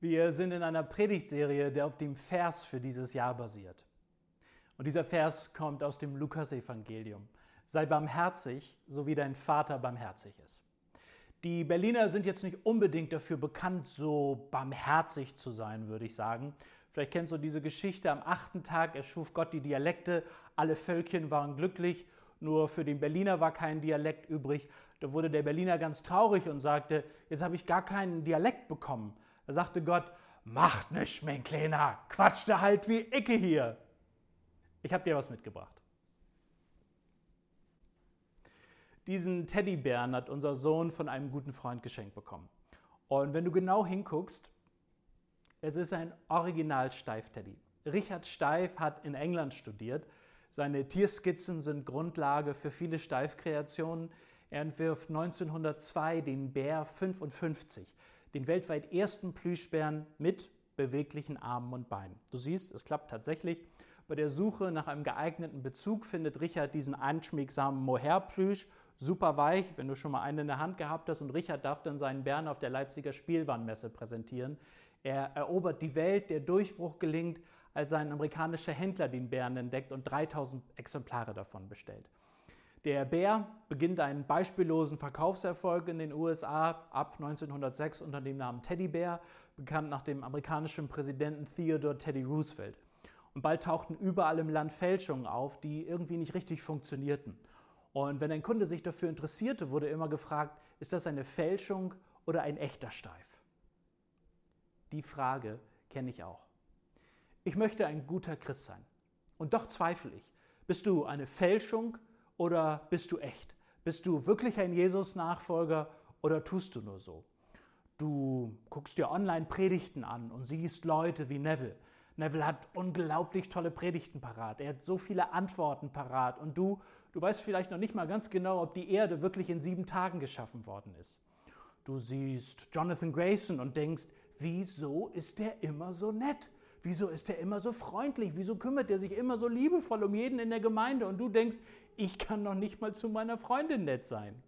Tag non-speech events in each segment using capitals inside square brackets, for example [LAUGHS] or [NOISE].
Wir sind in einer Predigtserie, der auf dem Vers für dieses Jahr basiert. Und dieser Vers kommt aus dem Lukasevangelium. Sei barmherzig, so wie dein Vater barmherzig ist. Die Berliner sind jetzt nicht unbedingt dafür bekannt, so barmherzig zu sein, würde ich sagen. Vielleicht kennst du diese Geschichte, am achten Tag erschuf Gott die Dialekte, alle Völkchen waren glücklich, nur für den Berliner war kein Dialekt übrig. Da wurde der Berliner ganz traurig und sagte, jetzt habe ich gar keinen Dialekt bekommen. Da sagte Gott, macht nichts, mein Kleiner, quatschte halt wie Icke hier. Ich habe dir was mitgebracht. Diesen Teddybären hat unser Sohn von einem guten Freund geschenkt bekommen. Und wenn du genau hinguckst, es ist ein Original Steif-Teddy. Richard Steif hat in England studiert. Seine Tierskizzen sind Grundlage für viele Steif-Kreationen. Er entwirft 1902 den Bär 55, den weltweit ersten Plüschbären mit beweglichen Armen und Beinen. Du siehst, es klappt tatsächlich. Bei der Suche nach einem geeigneten Bezug findet Richard diesen einschmiegsamen Mohair-Plüsch, super weich, wenn du schon mal einen in der Hand gehabt hast. Und Richard darf dann seinen Bären auf der Leipziger Spielwarenmesse präsentieren. Er erobert die Welt, der Durchbruch gelingt, als ein amerikanischer Händler den Bären entdeckt und 3000 Exemplare davon bestellt. Der Bär beginnt einen beispiellosen Verkaufserfolg in den USA ab 1906 unter dem Namen Teddybär, bekannt nach dem amerikanischen Präsidenten Theodore Teddy Roosevelt. Und bald tauchten überall im Land Fälschungen auf, die irgendwie nicht richtig funktionierten. Und wenn ein Kunde sich dafür interessierte, wurde immer gefragt, ist das eine Fälschung oder ein echter Steif? Die Frage kenne ich auch. Ich möchte ein guter Christ sein. Und doch zweifle ich. Bist du eine Fälschung oder bist du echt? Bist du wirklich ein Jesus-Nachfolger oder tust du nur so? Du guckst dir online Predigten an und siehst Leute wie Neville, Neville hat unglaublich tolle Predigten parat. Er hat so viele Antworten parat. Und du, du weißt vielleicht noch nicht mal ganz genau, ob die Erde wirklich in sieben Tagen geschaffen worden ist. Du siehst Jonathan Grayson und denkst, wieso ist er immer so nett? Wieso ist er immer so freundlich? Wieso kümmert er sich immer so liebevoll um jeden in der Gemeinde? Und du denkst, ich kann noch nicht mal zu meiner Freundin nett sein.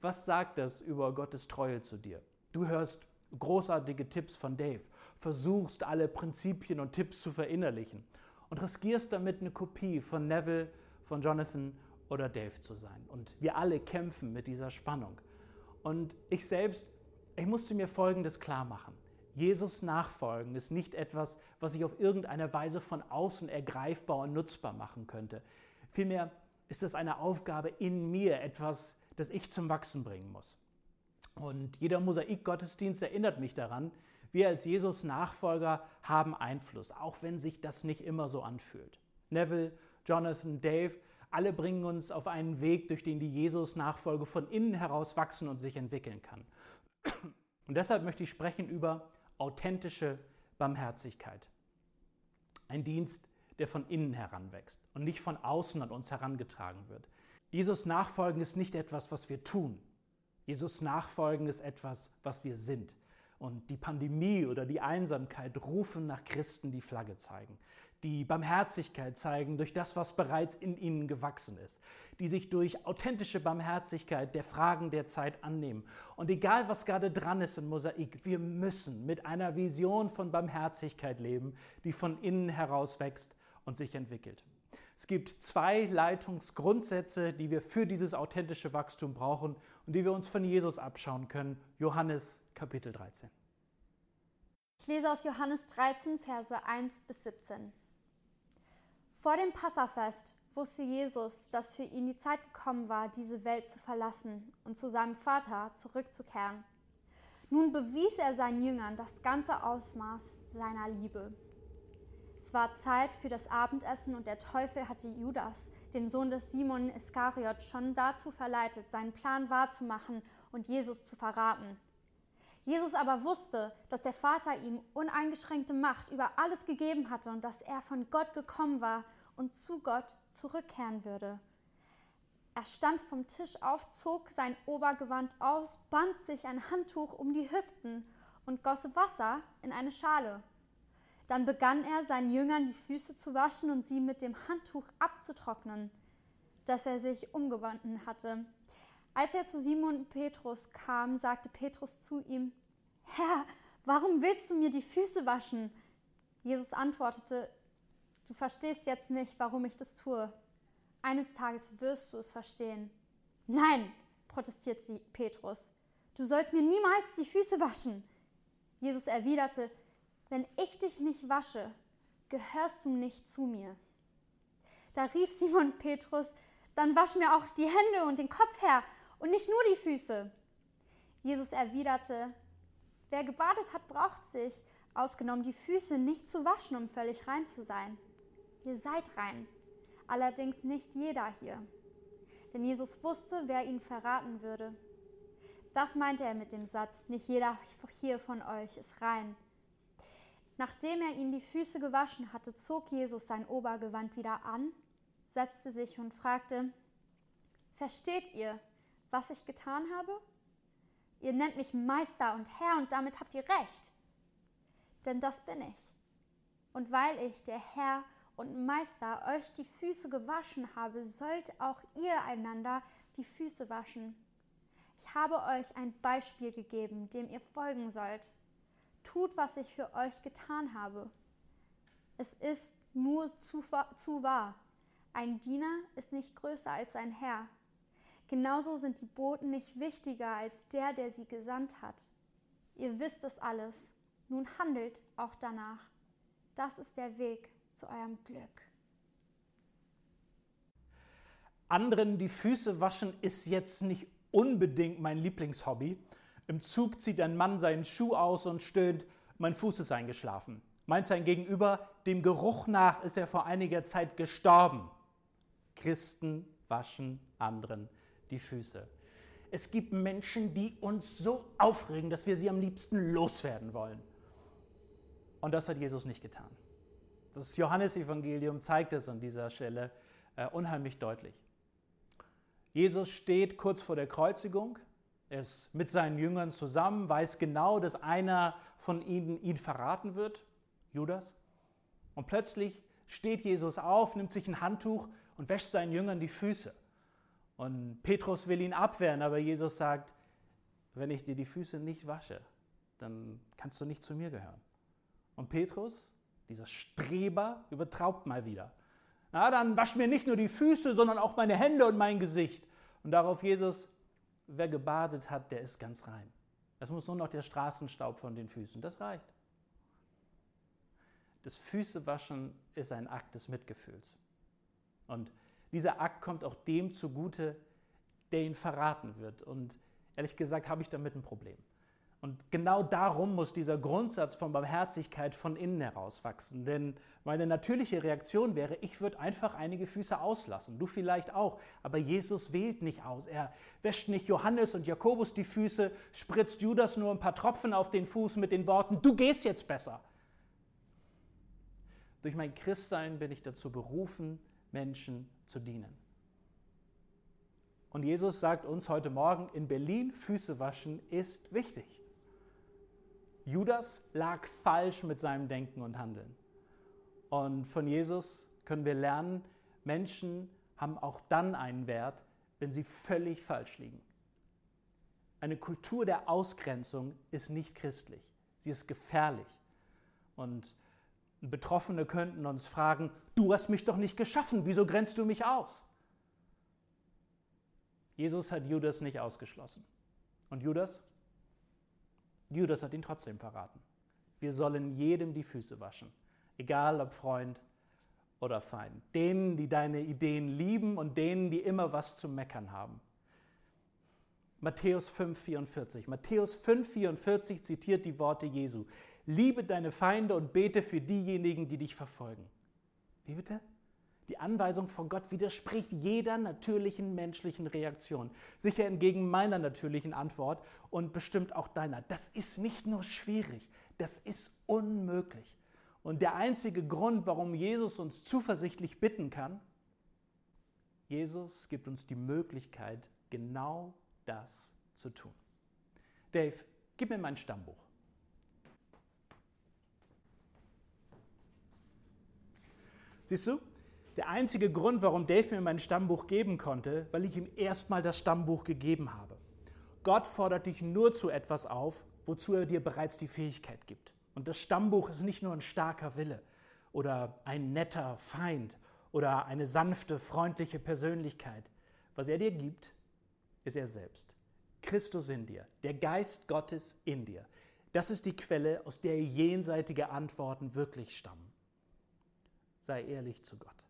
Was sagt das über Gottes Treue zu dir? Du hörst großartige Tipps von Dave, versuchst alle Prinzipien und Tipps zu verinnerlichen und riskierst damit eine Kopie von Neville, von Jonathan oder Dave zu sein. Und wir alle kämpfen mit dieser Spannung. Und ich selbst, ich musste mir Folgendes klar machen. Jesus nachfolgen ist nicht etwas, was ich auf irgendeine Weise von außen ergreifbar und nutzbar machen könnte. Vielmehr ist es eine Aufgabe in mir, etwas, das ich zum Wachsen bringen muss. Und jeder Mosaik-Gottesdienst erinnert mich daran, wir als Jesus-Nachfolger haben Einfluss, auch wenn sich das nicht immer so anfühlt. Neville, Jonathan, Dave, alle bringen uns auf einen Weg, durch den die Jesus-Nachfolge von innen heraus wachsen und sich entwickeln kann. Und deshalb möchte ich sprechen über authentische Barmherzigkeit. Ein Dienst, der von innen heranwächst und nicht von außen an uns herangetragen wird. Jesus nachfolgen ist nicht etwas, was wir tun, Jesus nachfolgen ist etwas, was wir sind. Und die Pandemie oder die Einsamkeit rufen nach Christen, die Flagge zeigen, die Barmherzigkeit zeigen durch das, was bereits in ihnen gewachsen ist, die sich durch authentische Barmherzigkeit der Fragen der Zeit annehmen. Und egal, was gerade dran ist in Mosaik, wir müssen mit einer Vision von Barmherzigkeit leben, die von innen heraus wächst und sich entwickelt. Es gibt zwei Leitungsgrundsätze, die wir für dieses authentische Wachstum brauchen und die wir uns von Jesus abschauen können. Johannes Kapitel 13. Ich lese aus Johannes 13, Verse 1 bis 17. Vor dem Passafest wusste Jesus, dass für ihn die Zeit gekommen war, diese Welt zu verlassen und zu seinem Vater zurückzukehren. Nun bewies er seinen Jüngern das ganze Ausmaß seiner Liebe. Es war Zeit für das Abendessen und der Teufel hatte Judas, den Sohn des Simon Iskariot, schon dazu verleitet, seinen Plan wahrzumachen und Jesus zu verraten. Jesus aber wusste, dass der Vater ihm uneingeschränkte Macht über alles gegeben hatte und dass er von Gott gekommen war und zu Gott zurückkehren würde. Er stand vom Tisch auf, zog sein Obergewand aus, band sich ein Handtuch um die Hüften und goss Wasser in eine Schale. Dann begann er seinen Jüngern die Füße zu waschen und sie mit dem Handtuch abzutrocknen, das er sich umgewanden hatte. Als er zu Simon Petrus kam, sagte Petrus zu ihm, Herr, warum willst du mir die Füße waschen? Jesus antwortete, du verstehst jetzt nicht, warum ich das tue. Eines Tages wirst du es verstehen. Nein, protestierte Petrus, du sollst mir niemals die Füße waschen. Jesus erwiderte, wenn ich dich nicht wasche, gehörst du nicht zu mir. Da rief Simon Petrus, dann wasch mir auch die Hände und den Kopf her und nicht nur die Füße. Jesus erwiderte, wer gebadet hat, braucht sich, ausgenommen die Füße, nicht zu waschen, um völlig rein zu sein. Ihr seid rein, allerdings nicht jeder hier. Denn Jesus wusste, wer ihn verraten würde. Das meinte er mit dem Satz, nicht jeder hier von euch ist rein. Nachdem er ihnen die Füße gewaschen hatte, zog Jesus sein Obergewand wieder an, setzte sich und fragte, Versteht ihr, was ich getan habe? Ihr nennt mich Meister und Herr und damit habt ihr recht. Denn das bin ich. Und weil ich, der Herr und Meister, euch die Füße gewaschen habe, sollt auch ihr einander die Füße waschen. Ich habe euch ein Beispiel gegeben, dem ihr folgen sollt. Tut, was ich für euch getan habe. Es ist nur zu, zu wahr. Ein Diener ist nicht größer als sein Herr. Genauso sind die Boten nicht wichtiger als der, der sie gesandt hat. Ihr wisst es alles. Nun handelt auch danach. Das ist der Weg zu eurem Glück. Anderen die Füße waschen ist jetzt nicht unbedingt mein Lieblingshobby. Im Zug zieht ein Mann seinen Schuh aus und stöhnt, mein Fuß ist eingeschlafen. Meint sein Gegenüber, dem Geruch nach ist er vor einiger Zeit gestorben. Christen waschen anderen die Füße. Es gibt Menschen, die uns so aufregen, dass wir sie am liebsten loswerden wollen. Und das hat Jesus nicht getan. Das Johannesevangelium zeigt es an dieser Stelle äh, unheimlich deutlich. Jesus steht kurz vor der Kreuzigung, ist mit seinen Jüngern zusammen, weiß genau, dass einer von ihnen ihn verraten wird, Judas. Und plötzlich steht Jesus auf, nimmt sich ein Handtuch und wäscht seinen Jüngern die Füße. Und Petrus will ihn abwehren, aber Jesus sagt, wenn ich dir die Füße nicht wasche, dann kannst du nicht zu mir gehören. Und Petrus, dieser Streber, übertraubt mal wieder. Na, dann wasch mir nicht nur die Füße, sondern auch meine Hände und mein Gesicht. Und darauf Jesus, wer gebadet hat, der ist ganz rein. Es muss nur noch der Straßenstaub von den Füßen, das reicht. Das Füßewaschen ist ein Akt des Mitgefühls. Und dieser Akt kommt auch dem zugute, der ihn verraten wird. Und ehrlich gesagt habe ich damit ein Problem. Und genau darum muss dieser Grundsatz von Barmherzigkeit von innen heraus wachsen. Denn meine natürliche Reaktion wäre, ich würde einfach einige Füße auslassen. Du vielleicht auch. Aber Jesus wählt nicht aus. Er wäscht nicht Johannes und Jakobus die Füße, spritzt Judas nur ein paar Tropfen auf den Fuß mit den Worten, du gehst jetzt besser. Durch mein Christsein bin ich dazu berufen, Menschen zu dienen. Und Jesus sagt uns heute Morgen, in Berlin Füße waschen ist wichtig. Judas lag falsch mit seinem Denken und Handeln. Und von Jesus können wir lernen, Menschen haben auch dann einen Wert, wenn sie völlig falsch liegen. Eine Kultur der Ausgrenzung ist nicht christlich. Sie ist gefährlich. Und Betroffene könnten uns fragen, du hast mich doch nicht geschaffen, wieso grenzt du mich aus? Jesus hat Judas nicht ausgeschlossen. Und Judas? Judas hat ihn trotzdem verraten. Wir sollen jedem die Füße waschen, egal ob Freund oder Feind. Denen, die deine Ideen lieben und denen, die immer was zu meckern haben. Matthäus 5,44. Matthäus 5,44 zitiert die Worte Jesu. Liebe deine Feinde und bete für diejenigen, die dich verfolgen. Wie bitte? Die Anweisung von Gott widerspricht jeder natürlichen menschlichen Reaktion. Sicher entgegen meiner natürlichen Antwort und bestimmt auch deiner. Das ist nicht nur schwierig, das ist unmöglich. Und der einzige Grund, warum Jesus uns zuversichtlich bitten kann, Jesus gibt uns die Möglichkeit, genau das zu tun. Dave, gib mir mein Stammbuch. Siehst du, der einzige Grund, warum Dave mir mein Stammbuch geben konnte, weil ich ihm erstmal das Stammbuch gegeben habe. Gott fordert dich nur zu etwas auf, wozu er dir bereits die Fähigkeit gibt. Und das Stammbuch ist nicht nur ein starker Wille oder ein netter Feind oder eine sanfte, freundliche Persönlichkeit. Was er dir gibt, ist er selbst. Christus in dir, der Geist Gottes in dir. Das ist die Quelle, aus der jenseitige Antworten wirklich stammen. Sei ehrlich zu Gott.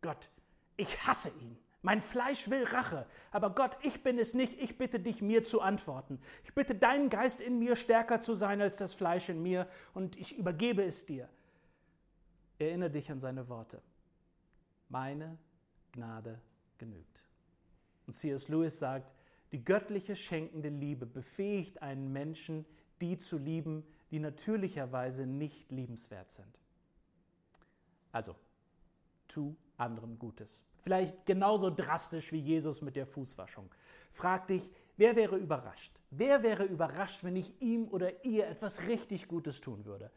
Gott, ich hasse ihn. Mein Fleisch will Rache, aber Gott, ich bin es nicht, ich bitte dich, mir zu antworten. Ich bitte deinen Geist in mir stärker zu sein als das Fleisch in mir und ich übergebe es dir. Erinnere dich an seine Worte. Meine Gnade genügt. Und C.S. Lewis sagt, die göttliche schenkende Liebe befähigt einen Menschen, die zu lieben, die natürlicherweise nicht liebenswert sind. Also, tu anderen Gutes. Vielleicht genauso drastisch wie Jesus mit der Fußwaschung. Frag dich, wer wäre überrascht? Wer wäre überrascht, wenn ich ihm oder ihr etwas richtig Gutes tun würde?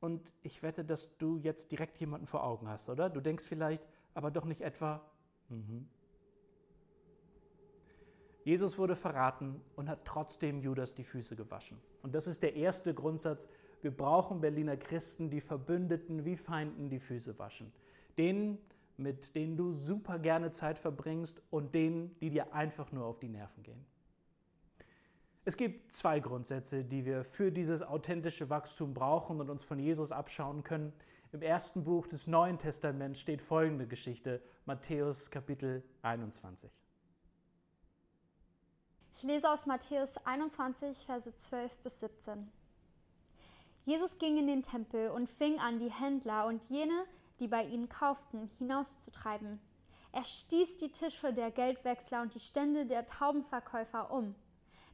Und ich wette, dass du jetzt direkt jemanden vor Augen hast, oder? Du denkst vielleicht, aber doch nicht etwa, mhm. Jesus wurde verraten und hat trotzdem Judas die Füße gewaschen. Und das ist der erste Grundsatz. Wir brauchen Berliner Christen, die Verbündeten wie Feinden die Füße waschen. Denen, mit denen du super gerne Zeit verbringst und denen, die dir einfach nur auf die Nerven gehen. Es gibt zwei Grundsätze, die wir für dieses authentische Wachstum brauchen und uns von Jesus abschauen können. Im ersten Buch des Neuen Testaments steht folgende Geschichte, Matthäus Kapitel 21. Ich lese aus Matthäus 21, Verse 12 bis 17. Jesus ging in den Tempel und fing an, die Händler und jene, die bei ihnen kauften, hinauszutreiben. Er stieß die Tische der Geldwechsler und die Stände der Taubenverkäufer um.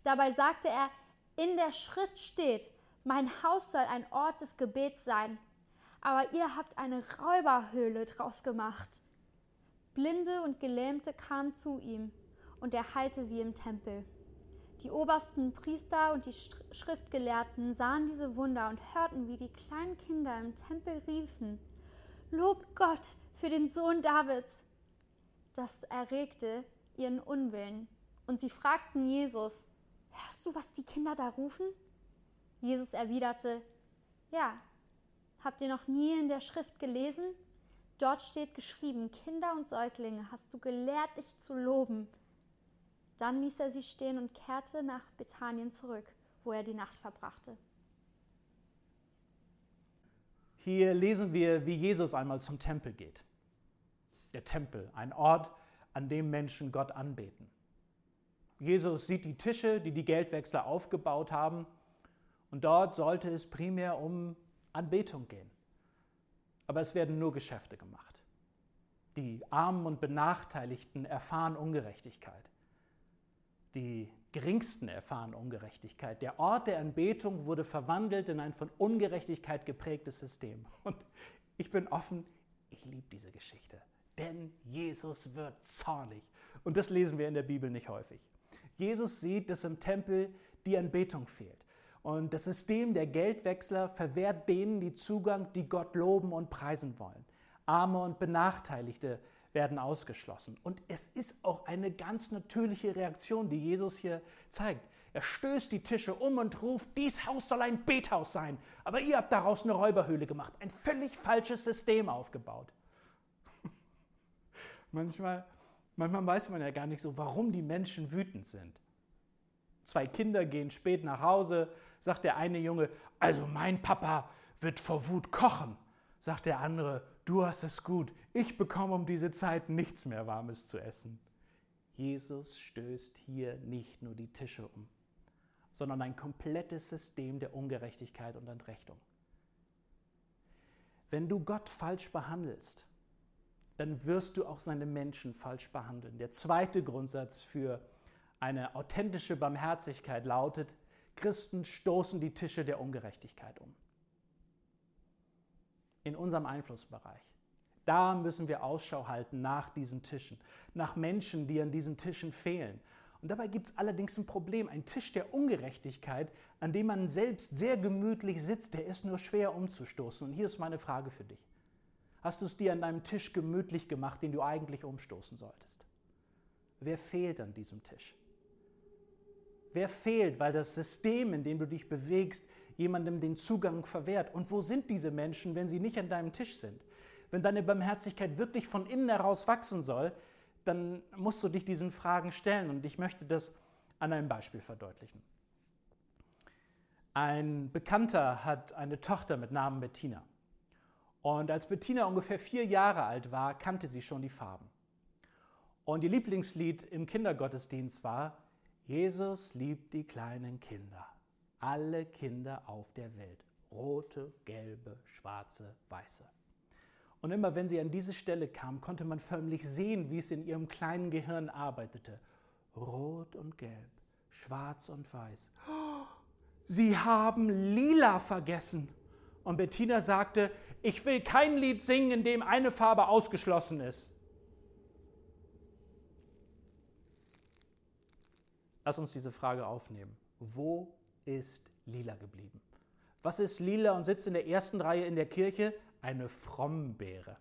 Dabei sagte er, in der Schrift steht, mein Haus soll ein Ort des Gebets sein, aber ihr habt eine Räuberhöhle draus gemacht. Blinde und Gelähmte kamen zu ihm, und er heilte sie im Tempel. Die obersten Priester und die Schriftgelehrten sahen diese Wunder und hörten, wie die kleinen Kinder im Tempel riefen, Lobt Gott für den Sohn Davids. Das erregte ihren Unwillen, und sie fragten Jesus, Hörst du, was die Kinder da rufen? Jesus erwiderte, Ja, habt ihr noch nie in der Schrift gelesen? Dort steht geschrieben, Kinder und Säuglinge hast du gelehrt, dich zu loben. Dann ließ er sie stehen und kehrte nach Bethanien zurück, wo er die Nacht verbrachte. Hier lesen wir, wie Jesus einmal zum Tempel geht. Der Tempel, ein Ort, an dem Menschen Gott anbeten. Jesus sieht die Tische, die die Geldwechsler aufgebaut haben, und dort sollte es primär um Anbetung gehen. Aber es werden nur Geschäfte gemacht. Die Armen und Benachteiligten erfahren Ungerechtigkeit. Die Geringsten erfahren Ungerechtigkeit. Der Ort der Anbetung wurde verwandelt in ein von Ungerechtigkeit geprägtes System. Und ich bin offen, ich liebe diese Geschichte. Denn Jesus wird zornig. Und das lesen wir in der Bibel nicht häufig. Jesus sieht, dass im Tempel die Anbetung fehlt. Und das System der Geldwechsler verwehrt denen die Zugang, die Gott loben und preisen wollen. Arme und Benachteiligte werden ausgeschlossen. Und es ist auch eine ganz natürliche Reaktion, die Jesus hier zeigt. Er stößt die Tische um und ruft, dies Haus soll ein Bethaus sein. Aber ihr habt daraus eine Räuberhöhle gemacht, ein völlig falsches System aufgebaut. [LAUGHS] manchmal, manchmal weiß man ja gar nicht so, warum die Menschen wütend sind. Zwei Kinder gehen spät nach Hause, sagt der eine Junge, also mein Papa wird vor Wut kochen sagt der andere, du hast es gut, ich bekomme um diese Zeit nichts mehr Warmes zu essen. Jesus stößt hier nicht nur die Tische um, sondern ein komplettes System der Ungerechtigkeit und Entrechtung. Wenn du Gott falsch behandelst, dann wirst du auch seine Menschen falsch behandeln. Der zweite Grundsatz für eine authentische Barmherzigkeit lautet, Christen stoßen die Tische der Ungerechtigkeit um in unserem Einflussbereich. Da müssen wir Ausschau halten nach diesen Tischen, nach Menschen, die an diesen Tischen fehlen. Und dabei gibt es allerdings ein Problem. Ein Tisch der Ungerechtigkeit, an dem man selbst sehr gemütlich sitzt, der ist nur schwer umzustoßen. Und hier ist meine Frage für dich. Hast du es dir an deinem Tisch gemütlich gemacht, den du eigentlich umstoßen solltest? Wer fehlt an diesem Tisch? Wer fehlt, weil das System, in dem du dich bewegst, jemandem den Zugang verwehrt? Und wo sind diese Menschen, wenn sie nicht an deinem Tisch sind? Wenn deine Barmherzigkeit wirklich von innen heraus wachsen soll, dann musst du dich diesen Fragen stellen. Und ich möchte das an einem Beispiel verdeutlichen. Ein Bekannter hat eine Tochter mit Namen Bettina. Und als Bettina ungefähr vier Jahre alt war, kannte sie schon die Farben. Und ihr Lieblingslied im Kindergottesdienst war, Jesus liebt die kleinen Kinder, alle Kinder auf der Welt, rote, gelbe, schwarze, weiße. Und immer wenn sie an diese Stelle kam, konnte man förmlich sehen, wie es in ihrem kleinen Gehirn arbeitete. Rot und gelb, schwarz und weiß. Sie haben lila vergessen. Und Bettina sagte, ich will kein Lied singen, in dem eine Farbe ausgeschlossen ist. Lass uns diese Frage aufnehmen. Wo ist lila geblieben? Was ist lila und sitzt in der ersten Reihe in der Kirche? Eine Frommbeere.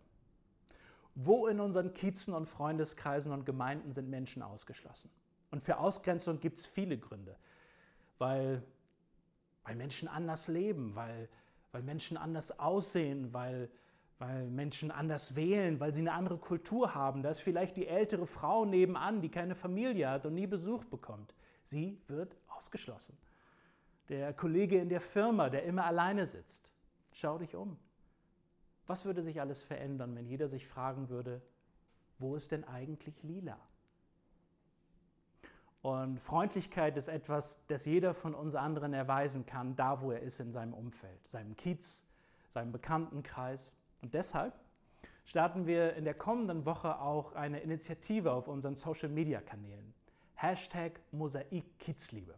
Wo in unseren Kiezen und Freundeskreisen und Gemeinden sind Menschen ausgeschlossen? Und für Ausgrenzung gibt es viele Gründe. Weil, weil Menschen anders leben, weil, weil Menschen anders aussehen, weil, weil Menschen anders wählen, weil sie eine andere Kultur haben. Da ist vielleicht die ältere Frau nebenan, die keine Familie hat und nie Besuch bekommt. Sie wird ausgeschlossen. Der Kollege in der Firma, der immer alleine sitzt. Schau dich um. Was würde sich alles verändern, wenn jeder sich fragen würde, wo ist denn eigentlich lila? Und Freundlichkeit ist etwas, das jeder von uns anderen erweisen kann, da wo er ist in seinem Umfeld, seinem Kiez, seinem Bekanntenkreis. Und deshalb starten wir in der kommenden Woche auch eine Initiative auf unseren Social-Media-Kanälen. Hashtag Mosaik Kiezliebe.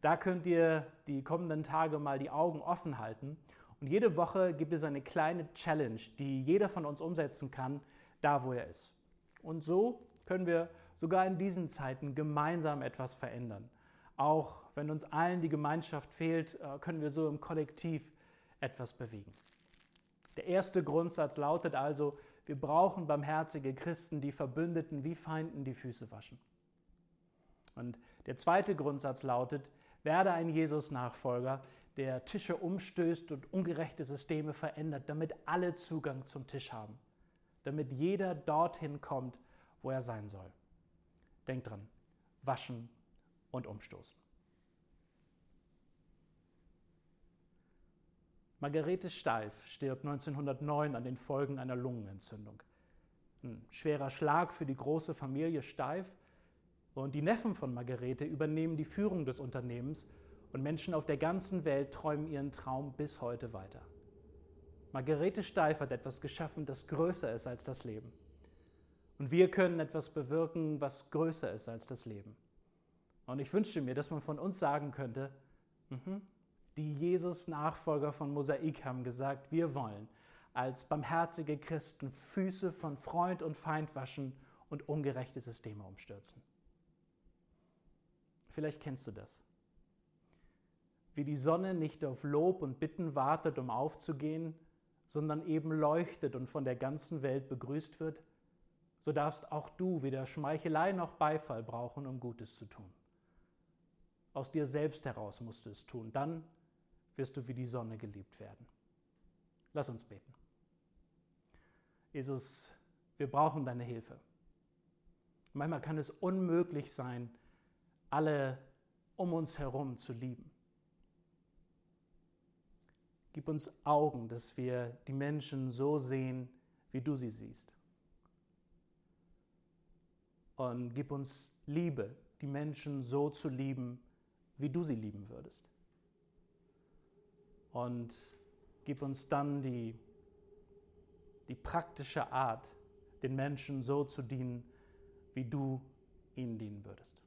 Da könnt ihr die kommenden Tage mal die Augen offen halten. Und jede Woche gibt es eine kleine Challenge, die jeder von uns umsetzen kann, da wo er ist. Und so können wir sogar in diesen Zeiten gemeinsam etwas verändern. Auch wenn uns allen die Gemeinschaft fehlt, äh, können wir so im Kollektiv etwas bewegen. Der erste Grundsatz lautet also, wir brauchen barmherzige Christen, die Verbündeten wie Feinden die Füße waschen. Und der zweite Grundsatz lautet, werde ein Jesus-Nachfolger, der Tische umstößt und ungerechte Systeme verändert, damit alle Zugang zum Tisch haben, damit jeder dorthin kommt, wo er sein soll. Denk dran, waschen und umstoßen. Margarete Steif stirbt 1909 an den Folgen einer Lungenentzündung. Ein schwerer Schlag für die große Familie Steif. Und die Neffen von Margarete übernehmen die Führung des Unternehmens und Menschen auf der ganzen Welt träumen ihren Traum bis heute weiter. Margarete Steif hat etwas geschaffen, das größer ist als das Leben. Und wir können etwas bewirken, was größer ist als das Leben. Und ich wünschte mir, dass man von uns sagen könnte, mhm, die Jesus-Nachfolger von Mosaik haben gesagt, wir wollen als barmherzige Christen Füße von Freund und Feind waschen und ungerechte Systeme umstürzen. Vielleicht kennst du das. Wie die Sonne nicht auf Lob und Bitten wartet, um aufzugehen, sondern eben leuchtet und von der ganzen Welt begrüßt wird, so darfst auch du weder Schmeichelei noch Beifall brauchen, um Gutes zu tun. Aus dir selbst heraus musst du es tun. Dann wirst du wie die Sonne geliebt werden. Lass uns beten. Jesus, wir brauchen deine Hilfe. Manchmal kann es unmöglich sein, alle um uns herum zu lieben. Gib uns Augen, dass wir die Menschen so sehen, wie du sie siehst. Und gib uns Liebe, die Menschen so zu lieben, wie du sie lieben würdest und gib uns dann die, die praktische Art, den Menschen so zu dienen, wie du ihnen dienen würdest.